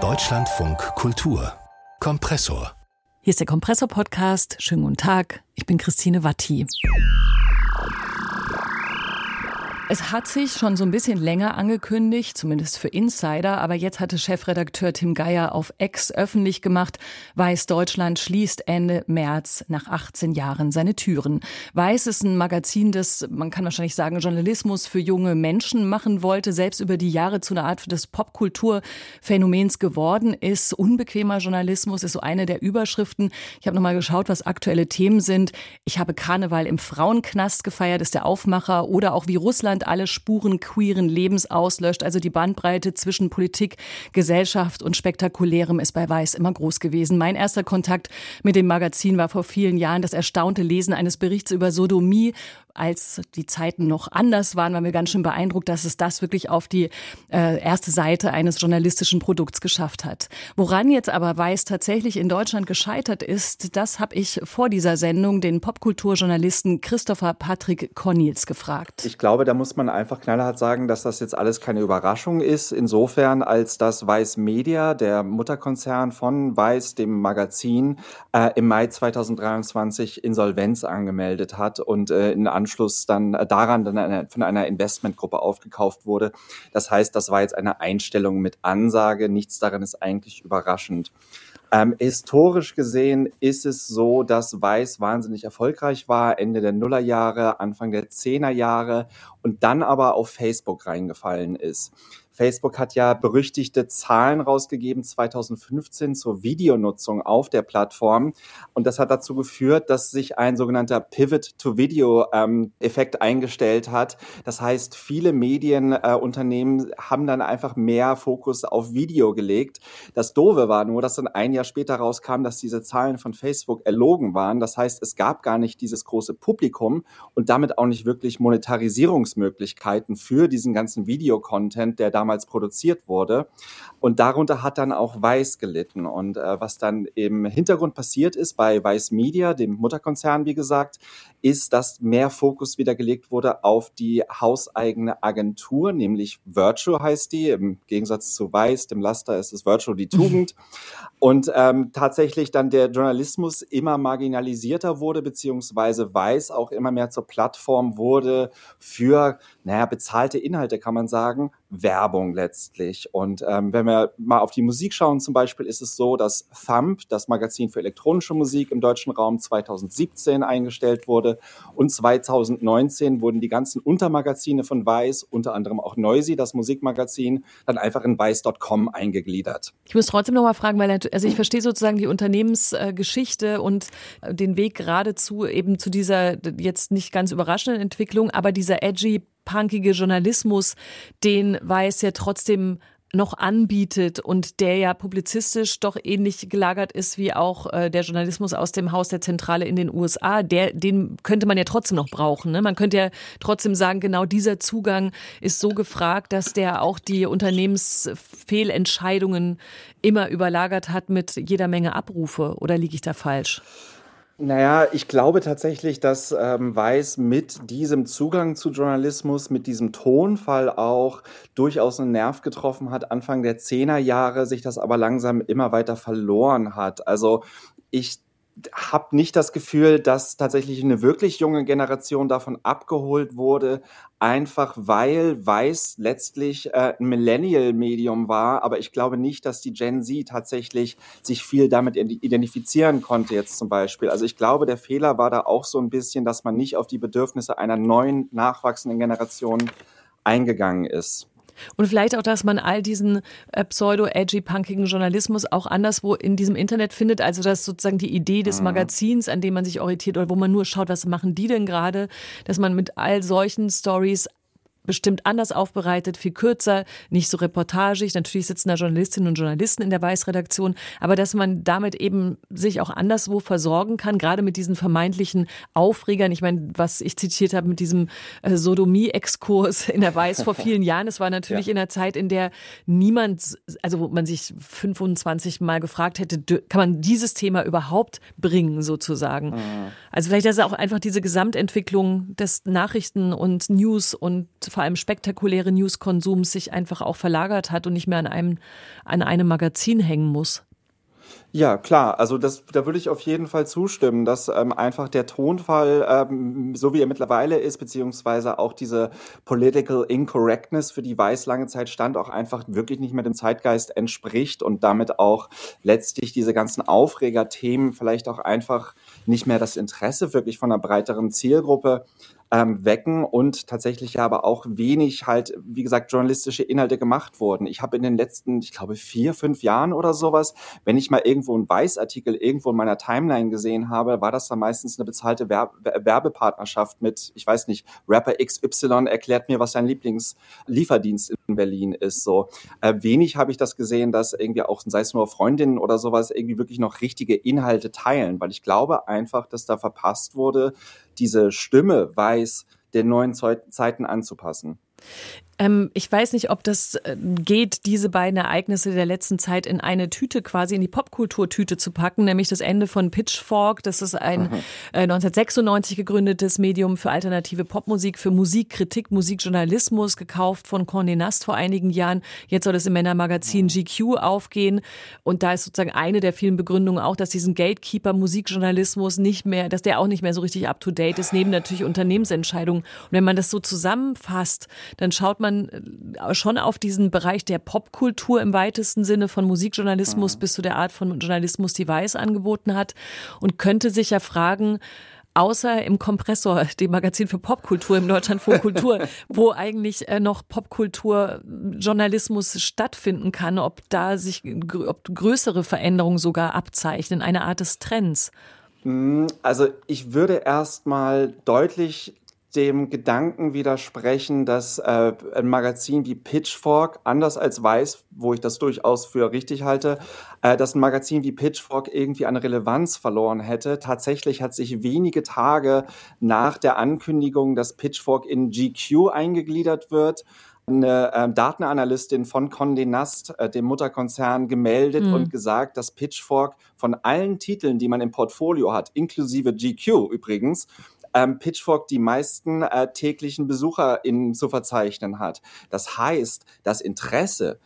Deutschlandfunk Kultur Kompressor. Hier ist der Kompressor-Podcast. Schönen guten Tag. Ich bin Christine Watti. Es hat sich schon so ein bisschen länger angekündigt, zumindest für Insider, aber jetzt hatte Chefredakteur Tim Geier auf Ex öffentlich gemacht, Weiß Deutschland schließt Ende März nach 18 Jahren seine Türen. Weiß ist ein Magazin, das, man kann wahrscheinlich sagen, Journalismus für junge Menschen machen wollte, selbst über die Jahre zu einer Art des Popkulturphänomens geworden ist. Unbequemer Journalismus ist so eine der Überschriften. Ich habe nochmal geschaut, was aktuelle Themen sind. Ich habe Karneval im Frauenknast gefeiert, ist der Aufmacher oder auch wie Russland Deutschland alle Spuren queeren Lebens auslöscht. Also die Bandbreite zwischen Politik, Gesellschaft und Spektakulärem ist bei Weiß immer groß gewesen. Mein erster Kontakt mit dem Magazin war vor vielen Jahren das erstaunte Lesen eines Berichts über Sodomie als die Zeiten noch anders waren, waren wir ganz schön beeindruckt, dass es das wirklich auf die äh, erste Seite eines journalistischen Produkts geschafft hat. Woran jetzt aber Weiß tatsächlich in Deutschland gescheitert ist, das habe ich vor dieser Sendung den Popkulturjournalisten Christopher Patrick Cornels gefragt. Ich glaube, da muss man einfach knallhart sagen, dass das jetzt alles keine Überraschung ist, insofern als dass Weiß Media, der Mutterkonzern von Weiß, dem Magazin, äh, im Mai 2023 Insolvenz angemeldet hat und äh, in Anschluss Anschluss dann äh, daran dann eine, von einer Investmentgruppe aufgekauft wurde. Das heißt, das war jetzt eine Einstellung mit Ansage. Nichts daran ist eigentlich überraschend. Ähm, historisch gesehen ist es so, dass Weiß wahnsinnig erfolgreich war, Ende der Nullerjahre, Anfang der Zehnerjahre und dann aber auf Facebook reingefallen ist. Facebook hat ja berüchtigte Zahlen rausgegeben 2015 zur Videonutzung auf der Plattform. Und das hat dazu geführt, dass sich ein sogenannter Pivot-to-Video-Effekt ähm, eingestellt hat. Das heißt, viele Medienunternehmen äh, haben dann einfach mehr Fokus auf Video gelegt. Das Doofe war nur, dass dann ein Jahr später rauskam, dass diese Zahlen von Facebook erlogen waren. Das heißt, es gab gar nicht dieses große Publikum und damit auch nicht wirklich Monetarisierungsmöglichkeiten für diesen ganzen Videocontent, der damals damals produziert wurde. Und darunter hat dann auch Weiß gelitten. Und äh, was dann im Hintergrund passiert ist bei Weiß Media, dem Mutterkonzern, wie gesagt, ist, dass mehr Fokus wieder gelegt wurde auf die hauseigene Agentur, nämlich Virtual heißt die. Im Gegensatz zu Weiß, dem Laster, ist es Virtual die Tugend. Und ähm, tatsächlich dann der Journalismus immer marginalisierter wurde, beziehungsweise Weiß auch immer mehr zur Plattform wurde für, naja, bezahlte Inhalte, kann man sagen, Werbung letztlich. Und ähm, wenn wir mal auf die Musik schauen, zum Beispiel, ist es so, dass Thump, das Magazin für elektronische Musik im deutschen Raum 2017 eingestellt wurde und 2019 wurden die ganzen Untermagazine von Weiß, unter anderem auch Noisy, das Musikmagazin, dann einfach in weiß.com eingegliedert. Ich muss trotzdem noch mal fragen, weil also ich verstehe sozusagen die Unternehmensgeschichte und den Weg geradezu eben zu dieser jetzt nicht ganz überraschenden Entwicklung, aber dieser edgy punkige Journalismus, den Weiß ja trotzdem noch anbietet und der ja publizistisch doch ähnlich gelagert ist wie auch äh, der Journalismus aus dem Haus der Zentrale in den USA, der, den könnte man ja trotzdem noch brauchen. Ne? Man könnte ja trotzdem sagen, genau dieser Zugang ist so gefragt, dass der auch die Unternehmensfehlentscheidungen immer überlagert hat mit jeder Menge Abrufe. Oder liege ich da falsch? Naja, ich glaube tatsächlich, dass ähm, Weiß mit diesem Zugang zu Journalismus, mit diesem Tonfall auch durchaus einen Nerv getroffen hat, Anfang der Zehnerjahre, sich das aber langsam immer weiter verloren hat. Also ich habe nicht das Gefühl, dass tatsächlich eine wirklich junge Generation davon abgeholt wurde, einfach weil Weiß letztlich äh, ein Millennial-Medium war. Aber ich glaube nicht, dass die Gen Z tatsächlich sich viel damit identifizieren konnte jetzt zum Beispiel. Also ich glaube, der Fehler war da auch so ein bisschen, dass man nicht auf die Bedürfnisse einer neuen, nachwachsenden Generation eingegangen ist. Und vielleicht auch, dass man all diesen äh, pseudo-edgy, punkigen Journalismus auch anderswo in diesem Internet findet. Also, dass sozusagen die Idee des mhm. Magazins, an dem man sich orientiert oder wo man nur schaut, was machen die denn gerade, dass man mit all solchen Stories bestimmt anders aufbereitet, viel kürzer, nicht so reportagig. Natürlich sitzen da Journalistinnen und Journalisten in der Weißredaktion, aber dass man damit eben sich auch anderswo versorgen kann, gerade mit diesen vermeintlichen Aufregern. Ich meine, was ich zitiert habe mit diesem äh, Sodomie-Exkurs in der Weiß vor vielen Jahren, es war natürlich ja. in einer Zeit, in der niemand, also wo man sich 25 Mal gefragt hätte, kann man dieses Thema überhaupt bringen, sozusagen. Mhm. Also vielleicht ist es auch einfach diese Gesamtentwicklung des Nachrichten und News und vor allem spektakuläre Newskonsums sich einfach auch verlagert hat und nicht mehr an einem, an einem Magazin hängen muss. Ja, klar. Also das, da würde ich auf jeden Fall zustimmen, dass ähm, einfach der Tonfall, ähm, so wie er mittlerweile ist, beziehungsweise auch diese Political Incorrectness, für die Weiß lange Zeit stand, auch einfach wirklich nicht mehr dem Zeitgeist entspricht und damit auch letztlich diese ganzen Aufregerthemen vielleicht auch einfach nicht mehr das Interesse wirklich von einer breiteren Zielgruppe ähm, wecken und tatsächlich aber auch wenig halt, wie gesagt, journalistische Inhalte gemacht wurden. Ich habe in den letzten, ich glaube, vier, fünf Jahren oder sowas, wenn ich mal irgendwo einen Weißartikel irgendwo in meiner Timeline gesehen habe, war das dann meistens eine bezahlte Werbe Werbepartnerschaft mit, ich weiß nicht, Rapper XY erklärt mir, was sein Lieblingslieferdienst in Berlin ist. So äh, wenig habe ich das gesehen, dass irgendwie auch, sei es nur Freundinnen oder sowas, irgendwie wirklich noch richtige Inhalte teilen, weil ich glaube einfach, dass da verpasst wurde, diese Stimme weiß, den neuen Zeiten anzupassen. Ähm, ich weiß nicht, ob das äh, geht, diese beiden Ereignisse der letzten Zeit in eine Tüte quasi in die Popkulturtüte zu packen, nämlich das Ende von Pitchfork. Das ist ein mhm. äh, 1996 gegründetes Medium für alternative Popmusik, für Musikkritik, Musikjournalismus, gekauft von Condé Nast vor einigen Jahren. Jetzt soll es im Männermagazin mhm. GQ aufgehen. Und da ist sozusagen eine der vielen Begründungen auch, dass diesen Gatekeeper Musikjournalismus nicht mehr, dass der auch nicht mehr so richtig up to date ist, neben natürlich Unternehmensentscheidungen. Und wenn man das so zusammenfasst, dann schaut man äh, schon auf diesen Bereich der Popkultur im weitesten Sinne von Musikjournalismus mhm. bis zu der Art von Journalismus, die Weiß angeboten hat und könnte sich ja fragen, außer im Kompressor, dem Magazin für Popkultur im Deutschlandfunk Kultur, wo eigentlich äh, noch Popkulturjournalismus stattfinden kann, ob da sich ob größere Veränderungen sogar abzeichnen, eine Art des Trends. Hm, also ich würde erstmal deutlich dem Gedanken widersprechen, dass äh, ein Magazin wie Pitchfork, anders als Weiß, wo ich das durchaus für richtig halte, äh, dass ein Magazin wie Pitchfork irgendwie an Relevanz verloren hätte. Tatsächlich hat sich wenige Tage nach der Ankündigung, dass Pitchfork in GQ eingegliedert wird, eine äh, Datenanalystin von Condé Nast, äh, dem Mutterkonzern, gemeldet mhm. und gesagt, dass Pitchfork von allen Titeln, die man im Portfolio hat, inklusive GQ übrigens, ähm, Pitchfork die meisten äh, täglichen BesucherInnen zu verzeichnen hat. Das heißt, das Interesse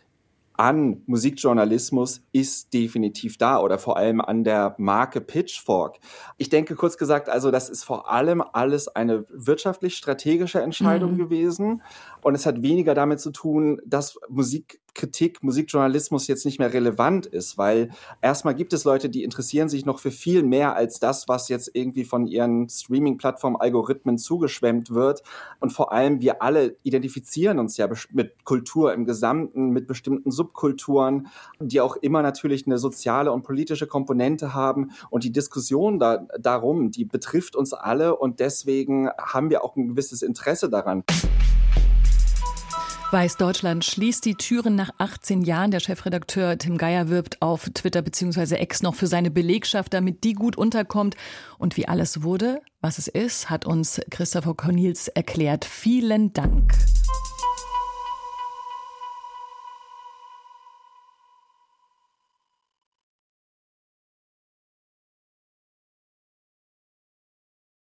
an Musikjournalismus ist definitiv da oder vor allem an der Marke Pitchfork. Ich denke kurz gesagt, also das ist vor allem alles eine wirtschaftlich strategische Entscheidung mhm. gewesen und es hat weniger damit zu tun, dass Musik Kritik, Musikjournalismus jetzt nicht mehr relevant ist, weil erstmal gibt es Leute, die interessieren sich noch für viel mehr als das, was jetzt irgendwie von ihren Streaming-Plattform-Algorithmen zugeschwemmt wird. Und vor allem wir alle identifizieren uns ja mit Kultur im Gesamten, mit bestimmten Subkulturen, die auch immer natürlich eine soziale und politische Komponente haben. Und die Diskussion da, darum, die betrifft uns alle und deswegen haben wir auch ein gewisses Interesse daran. Weiß Deutschland schließt die Türen nach 18 Jahren. Der Chefredakteur Tim Geier wirbt auf Twitter bzw. X noch für seine Belegschaft, damit die gut unterkommt. Und wie alles wurde, was es ist, hat uns Christopher Cornils erklärt. Vielen Dank.